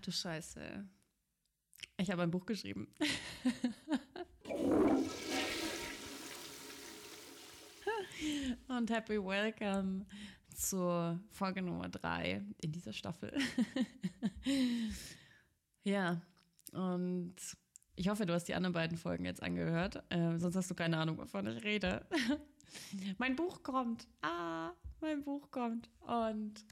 Ach du Scheiße. Ich habe ein Buch geschrieben. Und happy welcome zur Folge Nummer 3 in dieser Staffel. ja, und ich hoffe, du hast die anderen beiden Folgen jetzt angehört. Äh, sonst hast du keine Ahnung, wovon ich rede. mein Buch kommt. Ah, mein Buch kommt. Und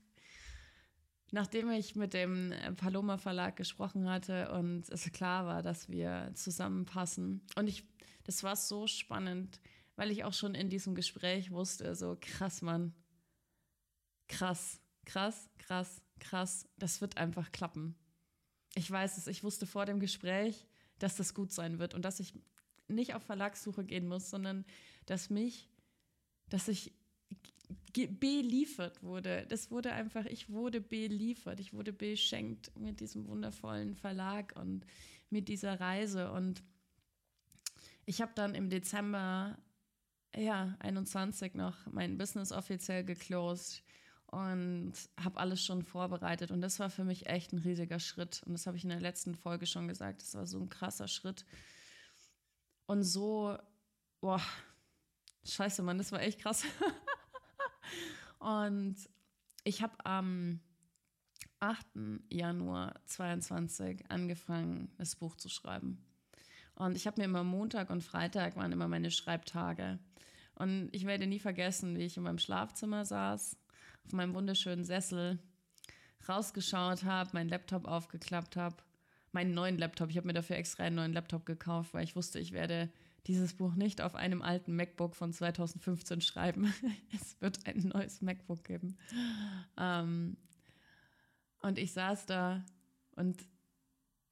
nachdem ich mit dem Paloma Verlag gesprochen hatte und es klar war, dass wir zusammenpassen. Und ich, das war so spannend, weil ich auch schon in diesem Gespräch wusste, so krass, Mann. Krass, krass, krass, krass. Das wird einfach klappen. Ich weiß es, ich wusste vor dem Gespräch, dass das gut sein wird und dass ich nicht auf Verlagssuche gehen muss, sondern dass mich, dass ich beliefert wurde. Das wurde einfach, ich wurde beliefert, ich wurde beschenkt mit diesem wundervollen Verlag und mit dieser Reise. Und ich habe dann im Dezember, ja, 21 noch mein Business offiziell geclosed und habe alles schon vorbereitet. Und das war für mich echt ein riesiger Schritt. Und das habe ich in der letzten Folge schon gesagt. Das war so ein krasser Schritt. Und so, boah, scheiße, Mann, das war echt krass. und ich habe am 8. Januar 22 angefangen, das Buch zu schreiben. Und ich habe mir immer Montag und Freitag waren immer meine Schreibtage. Und ich werde nie vergessen, wie ich in meinem Schlafzimmer saß, auf meinem wunderschönen Sessel, rausgeschaut habe, meinen Laptop aufgeklappt habe, meinen neuen Laptop. Ich habe mir dafür extra einen neuen Laptop gekauft, weil ich wusste, ich werde dieses Buch nicht auf einem alten MacBook von 2015 schreiben. es wird ein neues MacBook geben. Ähm, und ich saß da und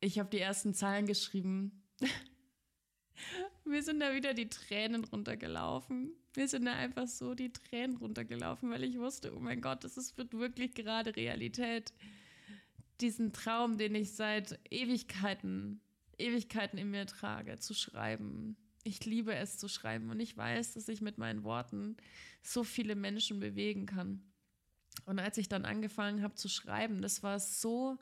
ich habe die ersten Zeilen geschrieben. Mir sind da wieder die Tränen runtergelaufen. Mir sind da einfach so die Tränen runtergelaufen, weil ich wusste, oh mein Gott, das ist, wird wirklich gerade Realität. Diesen Traum, den ich seit Ewigkeiten, Ewigkeiten in mir trage, zu schreiben. Ich liebe es zu schreiben und ich weiß, dass ich mit meinen Worten so viele Menschen bewegen kann. Und als ich dann angefangen habe zu schreiben, das war so,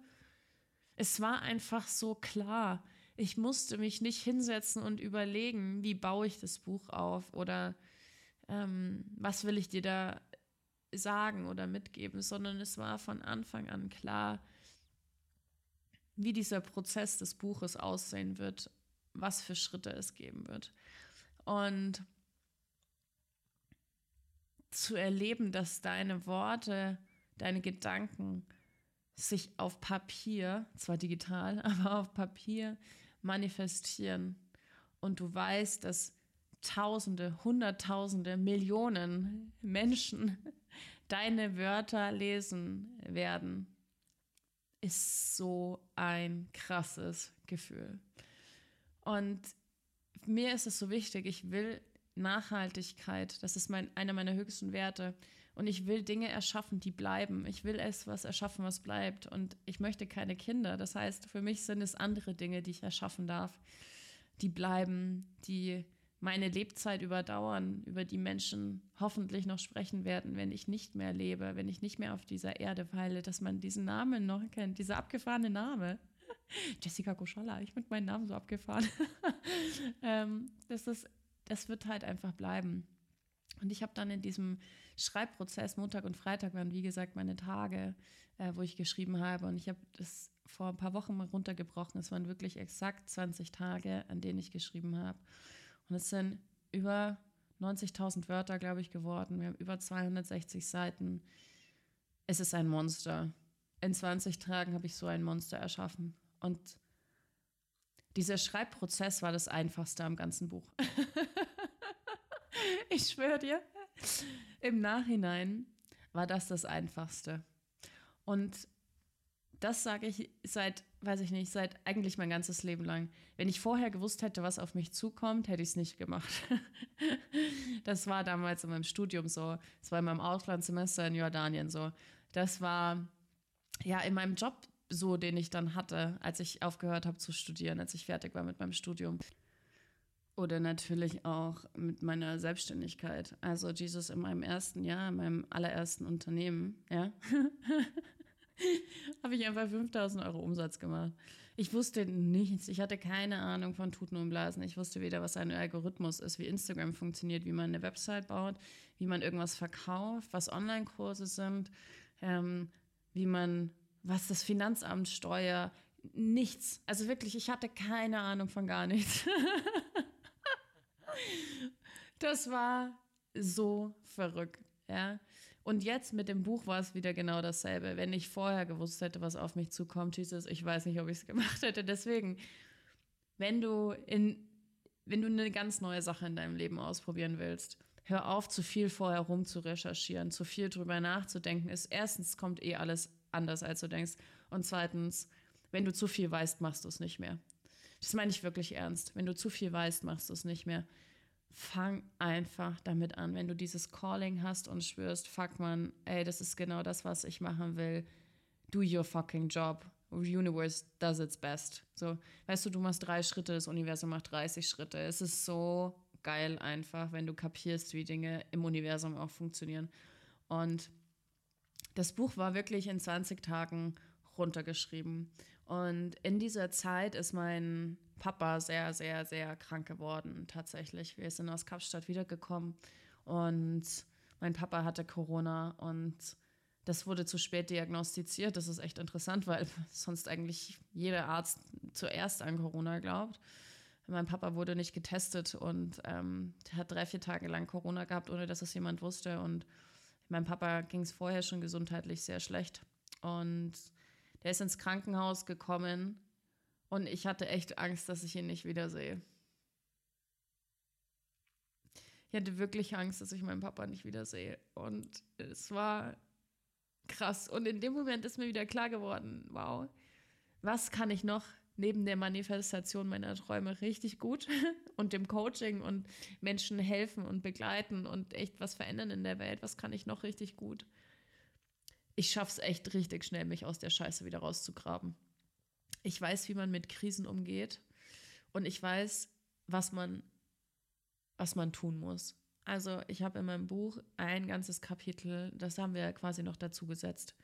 es war einfach so klar ich musste mich nicht hinsetzen und überlegen, wie baue ich das Buch auf oder ähm, was will ich dir da sagen oder mitgeben, sondern es war von Anfang an klar, wie dieser Prozess des Buches aussehen wird, was für Schritte es geben wird. Und zu erleben, dass deine Worte, deine Gedanken sich auf Papier, zwar digital, aber auf Papier manifestieren. Und du weißt, dass Tausende, Hunderttausende, Millionen Menschen deine Wörter lesen werden, ist so ein krasses Gefühl. Und mir ist es so wichtig, ich will Nachhaltigkeit, das ist mein, einer meiner höchsten Werte. Und ich will Dinge erschaffen, die bleiben. Ich will es was erschaffen, was bleibt. Und ich möchte keine Kinder. Das heißt, für mich sind es andere Dinge, die ich erschaffen darf, die bleiben, die meine Lebzeit überdauern, über die Menschen hoffentlich noch sprechen werden, wenn ich nicht mehr lebe, wenn ich nicht mehr auf dieser Erde weile, dass man diesen Namen noch kennt, dieser abgefahrene Name. Jessica Koschalla, ich finde meinen Namen so abgefahren. ähm, das ist das wird halt einfach bleiben. Und ich habe dann in diesem Schreibprozess, Montag und Freitag waren wie gesagt meine Tage, äh, wo ich geschrieben habe. Und ich habe das vor ein paar Wochen mal runtergebrochen. Es waren wirklich exakt 20 Tage, an denen ich geschrieben habe. Und es sind über 90.000 Wörter, glaube ich, geworden. Wir haben über 260 Seiten. Es ist ein Monster. In 20 Tagen habe ich so ein Monster erschaffen. Und dieser Schreibprozess war das einfachste am ganzen Buch. ich schwöre dir, im Nachhinein war das das einfachste. Und das sage ich seit, weiß ich nicht, seit eigentlich mein ganzes Leben lang. Wenn ich vorher gewusst hätte, was auf mich zukommt, hätte ich es nicht gemacht. das war damals in meinem Studium so. Das war in meinem Auslandssemester in Jordanien so. Das war ja in meinem Job so, den ich dann hatte, als ich aufgehört habe zu studieren, als ich fertig war mit meinem Studium. Oder natürlich auch mit meiner Selbstständigkeit. Also Jesus in meinem ersten Jahr, in meinem allerersten Unternehmen, ja. habe ich einfach 5000 Euro Umsatz gemacht. Ich wusste nichts. Ich hatte keine Ahnung von Tuten und Blasen. Ich wusste weder, was ein Algorithmus ist, wie Instagram funktioniert, wie man eine Website baut, wie man irgendwas verkauft, was Online-Kurse sind, ähm, wie man, was das Finanzamt steuert. Nichts. Also wirklich, ich hatte keine Ahnung von gar nichts. das war so verrückt, ja. Und jetzt mit dem Buch war es wieder genau dasselbe. Wenn ich vorher gewusst hätte, was auf mich zukommt, es, ich weiß nicht, ob ich es gemacht hätte. Deswegen, wenn du in, wenn du eine ganz neue Sache in deinem Leben ausprobieren willst, hör auf, zu viel vorher rum zu recherchieren, zu viel drüber nachzudenken. Ist erstens kommt eh alles anders, als du denkst. Und zweitens, wenn du zu viel weißt, machst du es nicht mehr. Das meine ich wirklich ernst. Wenn du zu viel weißt, machst du es nicht mehr fang einfach damit an. Wenn du dieses Calling hast und spürst, fuck man, ey, das ist genau das, was ich machen will. Do your fucking job. Universe does its best. So, weißt du, du machst drei Schritte, das Universum macht 30 Schritte. Es ist so geil einfach, wenn du kapierst, wie Dinge im Universum auch funktionieren. Und das Buch war wirklich in 20 Tagen runtergeschrieben. Und in dieser Zeit ist mein Papa sehr, sehr, sehr krank geworden, tatsächlich. Wir sind aus Kapstadt wiedergekommen und mein Papa hatte Corona und das wurde zu spät diagnostiziert. Das ist echt interessant, weil sonst eigentlich jeder Arzt zuerst an Corona glaubt. Mein Papa wurde nicht getestet und ähm, hat drei, vier Tage lang Corona gehabt, ohne dass es jemand wusste. Und meinem Papa ging es vorher schon gesundheitlich sehr schlecht. Und der ist ins Krankenhaus gekommen und ich hatte echt Angst, dass ich ihn nicht wiedersehe. Ich hatte wirklich Angst, dass ich meinen Papa nicht wiedersehe. Und es war krass. Und in dem Moment ist mir wieder klar geworden, wow, was kann ich noch neben der Manifestation meiner Träume richtig gut und dem Coaching und Menschen helfen und begleiten und echt was verändern in der Welt, was kann ich noch richtig gut? Ich schaffe es echt richtig schnell, mich aus der Scheiße wieder rauszugraben. Ich weiß, wie man mit Krisen umgeht und ich weiß, was man, was man tun muss. Also ich habe in meinem Buch ein ganzes Kapitel, das haben wir quasi noch dazu gesetzt,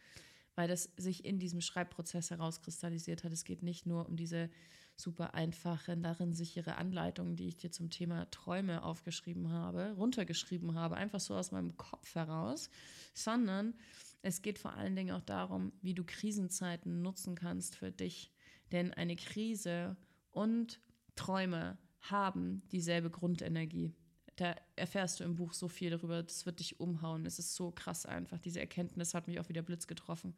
weil das sich in diesem Schreibprozess herauskristallisiert hat. Es geht nicht nur um diese super einfache, darin sichere Anleitung, die ich dir zum Thema Träume aufgeschrieben habe, runtergeschrieben habe, einfach so aus meinem Kopf heraus, sondern es geht vor allen Dingen auch darum, wie du Krisenzeiten nutzen kannst für dich denn eine Krise und Träume haben dieselbe Grundenergie. Da erfährst du im Buch so viel darüber, das wird dich umhauen. Es ist so krass einfach. Diese Erkenntnis hat mich auch wieder Blitz getroffen.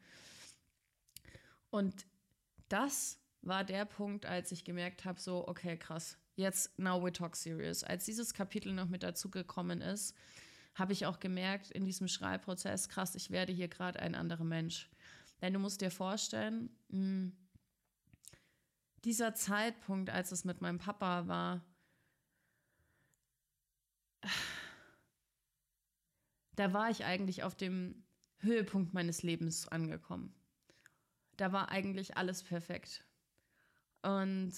Und das war der Punkt, als ich gemerkt habe, so, okay, krass, jetzt, now we talk serious. Als dieses Kapitel noch mit dazugekommen ist, habe ich auch gemerkt in diesem Schreibprozess, krass, ich werde hier gerade ein anderer Mensch. Denn du musst dir vorstellen, mh, hm, dieser Zeitpunkt, als es mit meinem Papa war, da war ich eigentlich auf dem Höhepunkt meines Lebens angekommen. Da war eigentlich alles perfekt. Und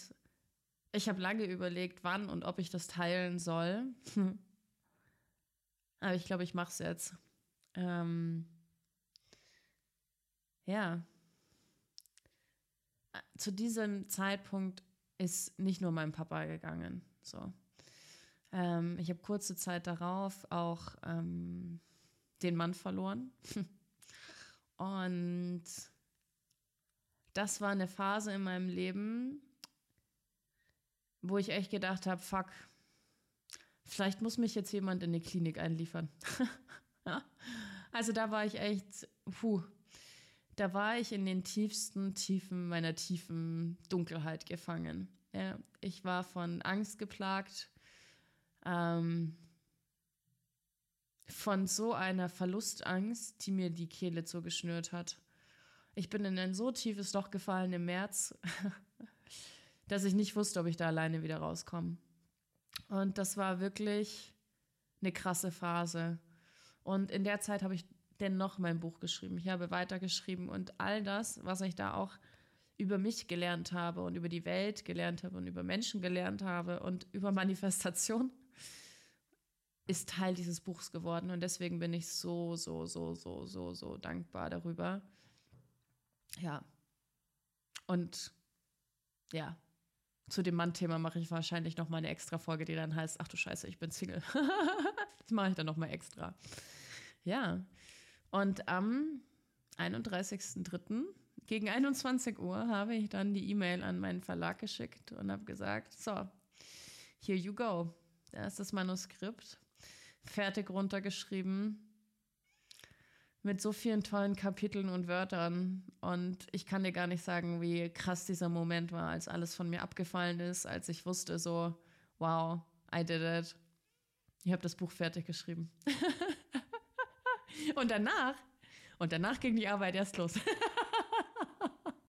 ich habe lange überlegt, wann und ob ich das teilen soll. Aber ich glaube, ich mache es jetzt. Ähm, ja, zu diesem Zeitpunkt ist nicht nur mein Papa gegangen. So. Ähm, ich habe kurze Zeit darauf auch ähm, den Mann verloren. Und das war eine Phase in meinem Leben, wo ich echt gedacht habe, fuck, vielleicht muss mich jetzt jemand in eine Klinik einliefern. also da war ich echt, puh, da war ich in den tiefsten Tiefen meiner tiefen Dunkelheit gefangen. Ja, ich war von Angst geplagt, ähm, von so einer Verlustangst, die mir die Kehle zugeschnürt hat. Ich bin in ein so tiefes Loch gefallen im März, dass ich nicht wusste, ob ich da alleine wieder rauskomme. Und das war wirklich eine krasse Phase. Und in der Zeit habe ich dennoch mein Buch geschrieben. Ich habe weitergeschrieben und all das, was ich da auch über mich gelernt habe und über die Welt gelernt habe und über Menschen gelernt habe und über Manifestation, ist Teil dieses Buchs geworden. Und deswegen bin ich so, so, so, so, so, so dankbar darüber. ja. Und ja, zu dem Mann-Thema mache ich wahrscheinlich noch mal eine extra Folge, die dann heißt, ach du Scheiße, ich bin Single. das mache ich dann noch mal extra. Ja. Und am 31.03. gegen 21 Uhr habe ich dann die E-Mail an meinen Verlag geschickt und habe gesagt, so, here you go. Da ist das Manuskript fertig runtergeschrieben mit so vielen tollen Kapiteln und Wörtern. Und ich kann dir gar nicht sagen, wie krass dieser Moment war, als alles von mir abgefallen ist, als ich wusste, so, wow, I did it. Ich habe das Buch fertig geschrieben. und danach, und danach ging die Arbeit erst los.